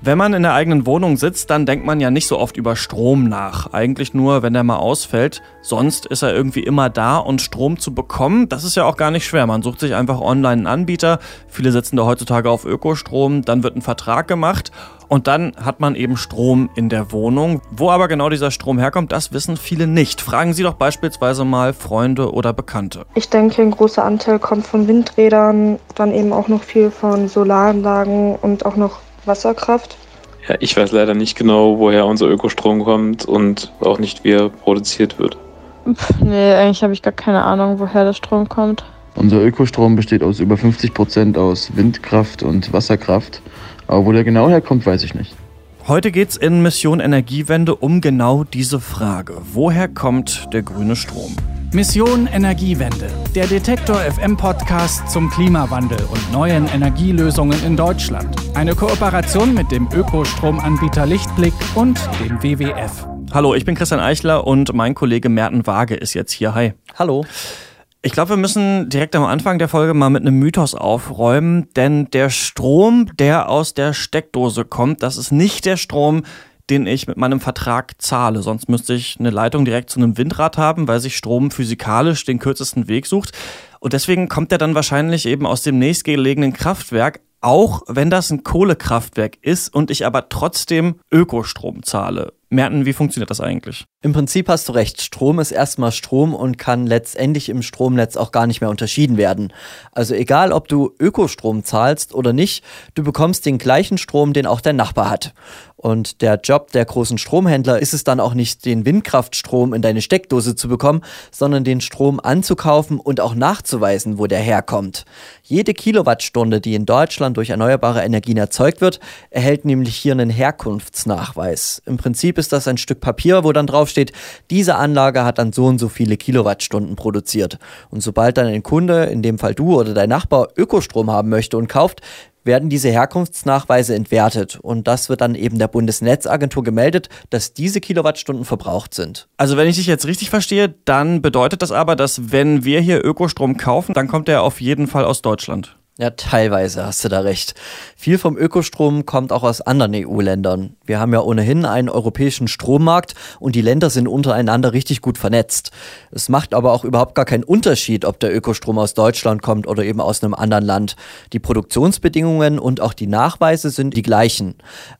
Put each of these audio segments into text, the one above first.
Wenn man in der eigenen Wohnung sitzt, dann denkt man ja nicht so oft über Strom nach. Eigentlich nur, wenn der mal ausfällt. Sonst ist er irgendwie immer da und Strom zu bekommen, das ist ja auch gar nicht schwer. Man sucht sich einfach online einen Anbieter. Viele setzen da heutzutage auf Ökostrom. Dann wird ein Vertrag gemacht und dann hat man eben Strom in der Wohnung. Wo aber genau dieser Strom herkommt, das wissen viele nicht. Fragen Sie doch beispielsweise mal Freunde oder Bekannte. Ich denke, ein großer Anteil kommt von Windrädern, dann eben auch noch viel von Solaranlagen und auch noch Wasserkraft? Ja, ich weiß leider nicht genau, woher unser Ökostrom kommt und auch nicht, wie er produziert wird. Pff, nee, eigentlich habe ich gar keine Ahnung, woher der Strom kommt. Unser Ökostrom besteht aus über 50 Prozent aus Windkraft und Wasserkraft. Aber wo der genau herkommt, weiß ich nicht. Heute geht es in Mission Energiewende um genau diese Frage. Woher kommt der grüne Strom? Mission Energiewende, der Detektor FM Podcast zum Klimawandel und neuen Energielösungen in Deutschland. Eine Kooperation mit dem Ökostromanbieter Lichtblick und dem WWF. Hallo, ich bin Christian Eichler und mein Kollege Merten Waage ist jetzt hier. Hi. Hallo. Ich glaube, wir müssen direkt am Anfang der Folge mal mit einem Mythos aufräumen, denn der Strom, der aus der Steckdose kommt, das ist nicht der Strom, den ich mit meinem Vertrag zahle. Sonst müsste ich eine Leitung direkt zu einem Windrad haben, weil sich Strom physikalisch den kürzesten Weg sucht. Und deswegen kommt er dann wahrscheinlich eben aus dem nächstgelegenen Kraftwerk, auch wenn das ein Kohlekraftwerk ist und ich aber trotzdem Ökostrom zahle. Merten, wie funktioniert das eigentlich? Im Prinzip hast du recht. Strom ist erstmal Strom und kann letztendlich im Stromnetz auch gar nicht mehr unterschieden werden. Also egal, ob du Ökostrom zahlst oder nicht, du bekommst den gleichen Strom, den auch dein Nachbar hat. Und der Job der großen Stromhändler ist es dann auch nicht, den Windkraftstrom in deine Steckdose zu bekommen, sondern den Strom anzukaufen und auch nachzuweisen, wo der herkommt. Jede Kilowattstunde, die in Deutschland durch erneuerbare Energien erzeugt wird, erhält nämlich hier einen Herkunftsnachweis. Im Prinzip ist das ein Stück Papier, wo dann draufsteht, diese Anlage hat dann so und so viele Kilowattstunden produziert. Und sobald dann ein Kunde, in dem Fall du oder dein Nachbar, Ökostrom haben möchte und kauft, werden diese Herkunftsnachweise entwertet und das wird dann eben der Bundesnetzagentur gemeldet, dass diese Kilowattstunden verbraucht sind. Also wenn ich dich jetzt richtig verstehe, dann bedeutet das aber, dass wenn wir hier Ökostrom kaufen, dann kommt der auf jeden Fall aus Deutschland. Ja, teilweise hast du da recht. Viel vom Ökostrom kommt auch aus anderen EU-Ländern. Wir haben ja ohnehin einen europäischen Strommarkt und die Länder sind untereinander richtig gut vernetzt. Es macht aber auch überhaupt gar keinen Unterschied, ob der Ökostrom aus Deutschland kommt oder eben aus einem anderen Land. Die Produktionsbedingungen und auch die Nachweise sind die gleichen.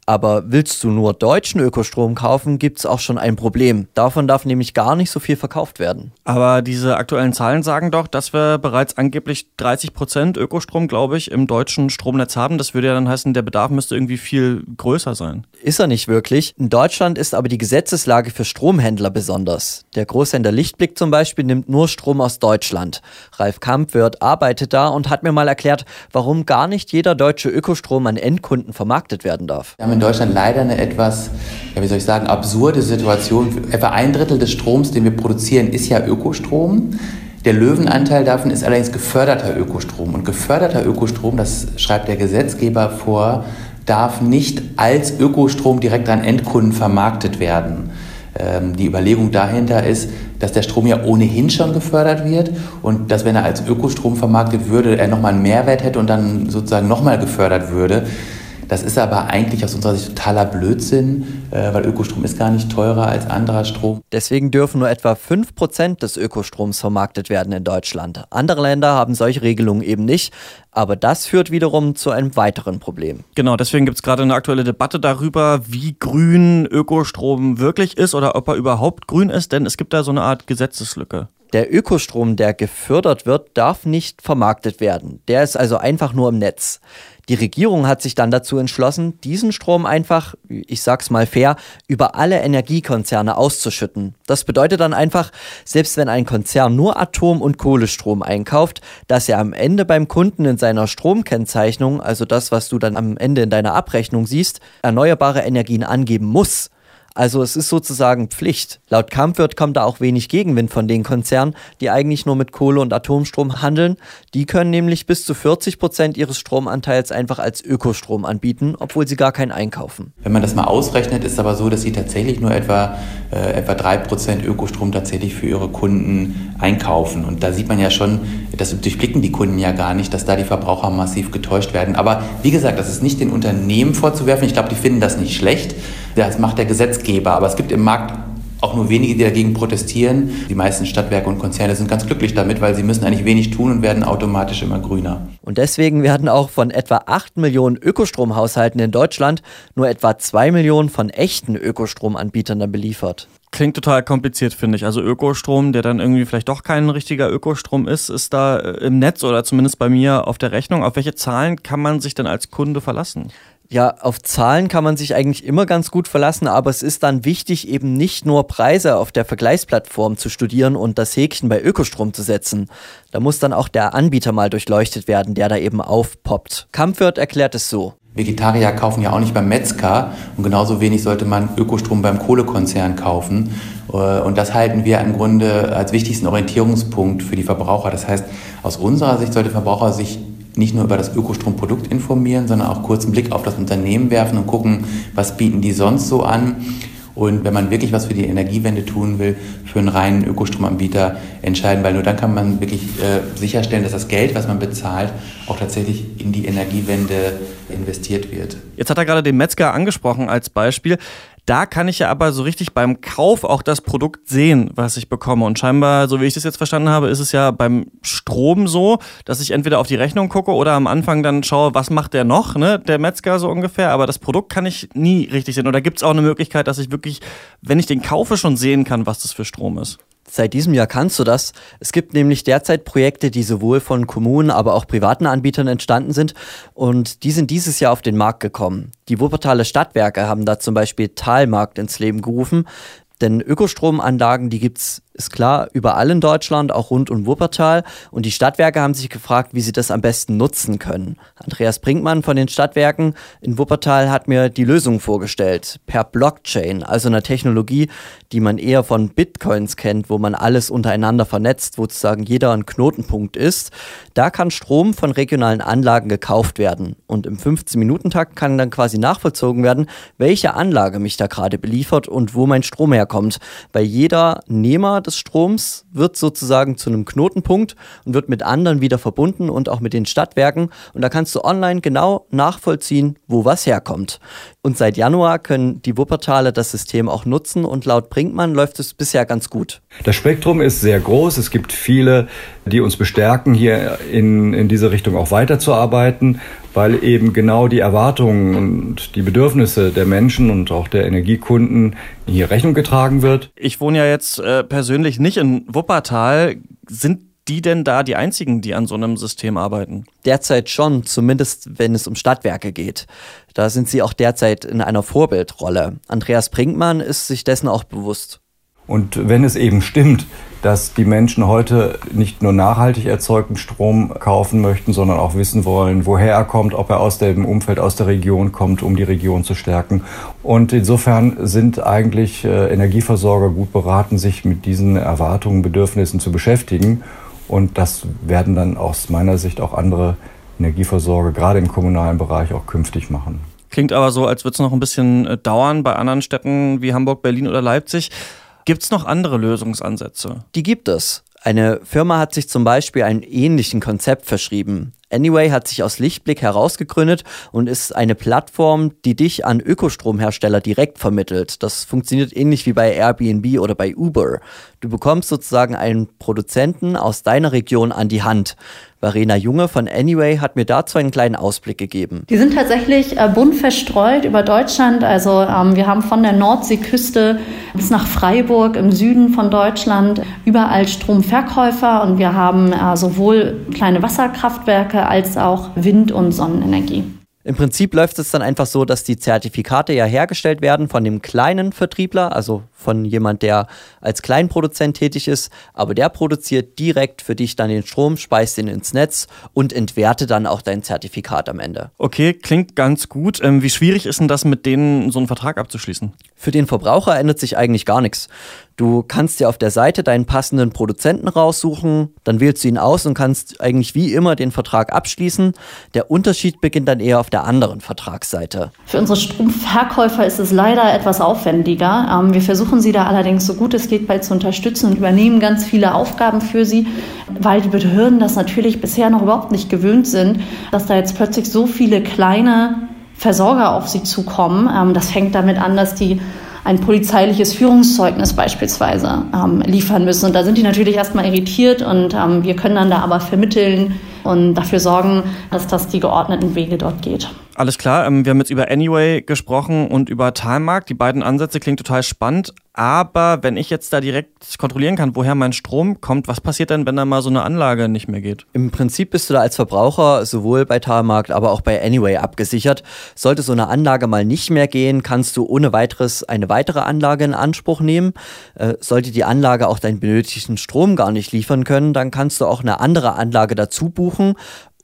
Aber willst du nur deutschen Ökostrom kaufen, gibt es auch schon ein Problem. Davon darf nämlich gar nicht so viel verkauft werden. Aber diese aktuellen Zahlen sagen doch, dass wir bereits angeblich 30 Prozent Ökostrom glaube ich, im deutschen Stromnetz haben. Das würde ja dann heißen, der Bedarf müsste irgendwie viel größer sein. Ist er nicht wirklich. In Deutschland ist aber die Gesetzeslage für Stromhändler besonders. Der Großhändler Lichtblick zum Beispiel nimmt nur Strom aus Deutschland. Ralf Kampwirt arbeitet da und hat mir mal erklärt, warum gar nicht jeder deutsche Ökostrom an Endkunden vermarktet werden darf. Wir haben in Deutschland leider eine etwas, ja, wie soll ich sagen, absurde Situation. Etwa ein Drittel des Stroms, den wir produzieren, ist ja Ökostrom. Der Löwenanteil davon ist allerdings geförderter Ökostrom. Und geförderter Ökostrom, das schreibt der Gesetzgeber vor, darf nicht als Ökostrom direkt an Endkunden vermarktet werden. Ähm, die Überlegung dahinter ist, dass der Strom ja ohnehin schon gefördert wird und dass, wenn er als Ökostrom vermarktet würde, er nochmal einen Mehrwert hätte und dann sozusagen nochmal gefördert würde. Das ist aber eigentlich aus unserer Sicht totaler Blödsinn, äh, weil Ökostrom ist gar nicht teurer als anderer Strom. Deswegen dürfen nur etwa 5% des Ökostroms vermarktet werden in Deutschland. Andere Länder haben solche Regelungen eben nicht. Aber das führt wiederum zu einem weiteren Problem. Genau, deswegen gibt es gerade eine aktuelle Debatte darüber, wie grün Ökostrom wirklich ist oder ob er überhaupt grün ist, denn es gibt da so eine Art Gesetzeslücke. Der Ökostrom, der gefördert wird, darf nicht vermarktet werden. Der ist also einfach nur im Netz. Die Regierung hat sich dann dazu entschlossen, diesen Strom einfach, ich sag's mal fair, über alle Energiekonzerne auszuschütten. Das bedeutet dann einfach, selbst wenn ein Konzern nur Atom- und Kohlestrom einkauft, dass er am Ende beim Kunden in seiner Stromkennzeichnung, also das, was du dann am Ende in deiner Abrechnung siehst, erneuerbare Energien angeben muss. Also es ist sozusagen Pflicht. Laut Kampfwirt kommt da auch wenig Gegenwind von den Konzernen, die eigentlich nur mit Kohle und Atomstrom handeln. Die können nämlich bis zu 40 Prozent ihres Stromanteils einfach als Ökostrom anbieten, obwohl sie gar keinen einkaufen. Wenn man das mal ausrechnet, ist aber so, dass sie tatsächlich nur etwa, äh, etwa 3 Prozent Ökostrom tatsächlich für ihre Kunden einkaufen. Und da sieht man ja schon, das durchblicken die Kunden ja gar nicht, dass da die Verbraucher massiv getäuscht werden. Aber wie gesagt, das ist nicht den Unternehmen vorzuwerfen. Ich glaube, die finden das nicht schlecht. Das macht der Gesetzgeber. Aber es gibt im Markt auch nur wenige, die dagegen protestieren. Die meisten Stadtwerke und Konzerne sind ganz glücklich damit, weil sie müssen eigentlich wenig tun und werden automatisch immer grüner. Und deswegen werden auch von etwa 8 Millionen Ökostromhaushalten in Deutschland nur etwa 2 Millionen von echten Ökostromanbietern dann beliefert. Klingt total kompliziert, finde ich. Also Ökostrom, der dann irgendwie vielleicht doch kein richtiger Ökostrom ist, ist da äh, im Netz oder zumindest bei mir auf der Rechnung. Auf welche Zahlen kann man sich denn als Kunde verlassen? Ja, auf Zahlen kann man sich eigentlich immer ganz gut verlassen, aber es ist dann wichtig, eben nicht nur Preise auf der Vergleichsplattform zu studieren und das Häkchen bei Ökostrom zu setzen. Da muss dann auch der Anbieter mal durchleuchtet werden, der da eben aufpoppt. Kampfwirt erklärt es so. Vegetarier kaufen ja auch nicht beim Metzger und genauso wenig sollte man Ökostrom beim Kohlekonzern kaufen. Äh, und das halten wir im Grunde als wichtigsten Orientierungspunkt für die Verbraucher. Das heißt, aus unserer Sicht sollte Verbraucher sich nicht nur über das Ökostromprodukt informieren, sondern auch kurz einen Blick auf das Unternehmen werfen und gucken, was bieten die sonst so an. Und wenn man wirklich was für die Energiewende tun will, für einen reinen Ökostromanbieter entscheiden, weil nur dann kann man wirklich äh, sicherstellen, dass das Geld, was man bezahlt, auch tatsächlich in die Energiewende investiert wird. Jetzt hat er gerade den Metzger angesprochen als Beispiel. Da kann ich ja aber so richtig beim Kauf auch das Produkt sehen, was ich bekomme. Und scheinbar, so wie ich das jetzt verstanden habe, ist es ja beim Strom so, dass ich entweder auf die Rechnung gucke oder am Anfang dann schaue, was macht der noch, ne, der Metzger so ungefähr. Aber das Produkt kann ich nie richtig sehen. Oder gibt es auch eine Möglichkeit, dass ich wirklich, wenn ich den kaufe, schon sehen kann, was das für Strom ist? Seit diesem Jahr kannst du das. Es gibt nämlich derzeit Projekte, die sowohl von Kommunen, aber auch privaten Anbietern entstanden sind und die sind dieses Jahr auf den Markt gekommen. Die Wuppertaler Stadtwerke haben da zum Beispiel Talmarkt ins Leben gerufen, denn Ökostromanlagen, die gibt's ist klar, überall in Deutschland, auch rund um Wuppertal. Und die Stadtwerke haben sich gefragt, wie sie das am besten nutzen können. Andreas Brinkmann von den Stadtwerken in Wuppertal hat mir die Lösung vorgestellt. Per Blockchain, also einer Technologie, die man eher von Bitcoins kennt, wo man alles untereinander vernetzt, wo sozusagen jeder ein Knotenpunkt ist. Da kann Strom von regionalen Anlagen gekauft werden. Und im 15-Minuten-Takt kann dann quasi nachvollzogen werden, welche Anlage mich da gerade beliefert und wo mein Strom herkommt. Weil jeder Nehmer des Stroms wird sozusagen zu einem Knotenpunkt und wird mit anderen wieder verbunden und auch mit den Stadtwerken. Und da kannst du online genau nachvollziehen, wo was herkommt. Und seit Januar können die Wuppertaler das System auch nutzen und laut Brinkmann läuft es bisher ganz gut. Das Spektrum ist sehr groß. Es gibt viele, die uns bestärken, hier in, in diese Richtung auch weiterzuarbeiten, weil eben genau die Erwartungen und die Bedürfnisse der Menschen und auch der Energiekunden hier Rechnung getragen wird. Ich wohne ja jetzt äh, persönlich nicht in Wuppertal. Sind die denn da die einzigen, die an so einem System arbeiten? Derzeit schon, zumindest wenn es um Stadtwerke geht. Da sind sie auch derzeit in einer Vorbildrolle. Andreas Brinkmann ist sich dessen auch bewusst. Und wenn es eben stimmt, dass die Menschen heute nicht nur nachhaltig erzeugten Strom kaufen möchten, sondern auch wissen wollen, woher er kommt, ob er aus dem Umfeld, aus der Region kommt, um die Region zu stärken. Und insofern sind eigentlich äh, Energieversorger gut beraten, sich mit diesen Erwartungen, Bedürfnissen zu beschäftigen. Und das werden dann aus meiner Sicht auch andere Energieversorger, gerade im kommunalen Bereich, auch künftig machen. Klingt aber so, als würde es noch ein bisschen äh, dauern bei anderen Städten wie Hamburg, Berlin oder Leipzig. Gibt es noch andere Lösungsansätze? Die gibt es. Eine Firma hat sich zum Beispiel einem ähnlichen Konzept verschrieben. Anyway hat sich aus Lichtblick herausgegründet und ist eine Plattform, die dich an Ökostromhersteller direkt vermittelt. Das funktioniert ähnlich wie bei Airbnb oder bei Uber. Du bekommst sozusagen einen Produzenten aus deiner Region an die Hand. Verena Junge von Anyway hat mir dazu einen kleinen Ausblick gegeben. Die sind tatsächlich äh, bunt verstreut über Deutschland. Also ähm, wir haben von der Nordseeküste bis nach Freiburg im Süden von Deutschland überall Stromverkäufer und wir haben äh, sowohl kleine Wasserkraftwerke als auch Wind- und Sonnenenergie. Im Prinzip läuft es dann einfach so, dass die Zertifikate ja hergestellt werden von dem kleinen Vertriebler, also von jemand, der als Kleinproduzent tätig ist, aber der produziert direkt für dich dann den Strom, speist ihn ins Netz und entwertet dann auch dein Zertifikat am Ende. Okay, klingt ganz gut. Ähm, wie schwierig ist denn das, mit denen so einen Vertrag abzuschließen? Für den Verbraucher ändert sich eigentlich gar nichts. Du kannst dir auf der Seite deinen passenden Produzenten raussuchen, dann wählst du ihn aus und kannst eigentlich wie immer den Vertrag abschließen. Der Unterschied beginnt dann eher auf der anderen Vertragsseite. Für unsere Stromverkäufer ist es leider etwas aufwendiger. Ähm, wir versuchen sie da allerdings so gut es geht bei zu unterstützen und übernehmen ganz viele Aufgaben für sie, weil die Behörden das natürlich bisher noch überhaupt nicht gewöhnt sind, dass da jetzt plötzlich so viele kleine Versorger auf sie zukommen. Ähm, das fängt damit an, dass die ein polizeiliches Führungszeugnis beispielsweise ähm, liefern müssen. Und da sind die natürlich erstmal irritiert und ähm, wir können dann da aber vermitteln und dafür sorgen, dass das die geordneten Wege dort geht. Alles klar, ähm, wir haben jetzt über Anyway gesprochen und über Timemark. Die beiden Ansätze klingen total spannend. Aber wenn ich jetzt da direkt kontrollieren kann, woher mein Strom kommt, was passiert denn, wenn da mal so eine Anlage nicht mehr geht? Im Prinzip bist du da als Verbraucher sowohl bei Timemark, aber auch bei Anyway abgesichert. Sollte so eine Anlage mal nicht mehr gehen, kannst du ohne weiteres eine weitere Anlage in Anspruch nehmen. Äh, sollte die Anlage auch deinen benötigten Strom gar nicht liefern können, dann kannst du auch eine andere Anlage dazu buchen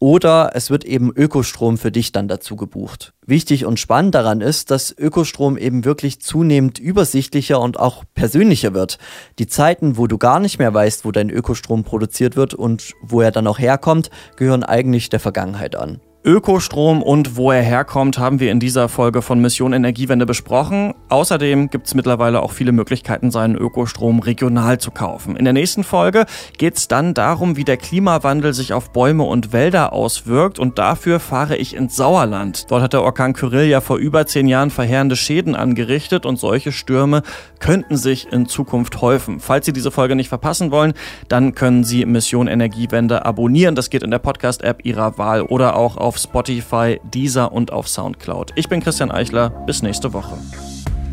oder es wird eben Ökostrom für dich dann dazu gebucht. Wichtig und spannend daran ist, dass Ökostrom eben wirklich zunehmend übersichtlicher und auch persönlicher wird. Die Zeiten, wo du gar nicht mehr weißt, wo dein Ökostrom produziert wird und wo er dann auch herkommt, gehören eigentlich der Vergangenheit an. Ökostrom und wo er herkommt, haben wir in dieser Folge von Mission Energiewende besprochen. Außerdem gibt es mittlerweile auch viele Möglichkeiten, seinen Ökostrom regional zu kaufen. In der nächsten Folge geht es dann darum, wie der Klimawandel sich auf Bäume und Wälder auswirkt und dafür fahre ich ins Sauerland. Dort hat der Orkan Kyrill ja vor über zehn Jahren verheerende Schäden angerichtet und solche Stürme könnten sich in Zukunft häufen. Falls Sie diese Folge nicht verpassen wollen, dann können Sie Mission Energiewende abonnieren. Das geht in der Podcast-App Ihrer Wahl oder auch auf auf Spotify, Deezer und auf Soundcloud. Ich bin Christian Eichler. Bis nächste Woche.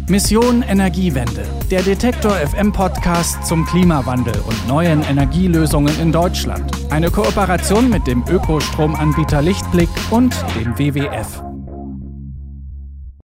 Mission Energiewende, der Detektor FM Podcast zum Klimawandel und neuen Energielösungen in Deutschland. Eine Kooperation mit dem Ökostromanbieter Lichtblick und dem WWF.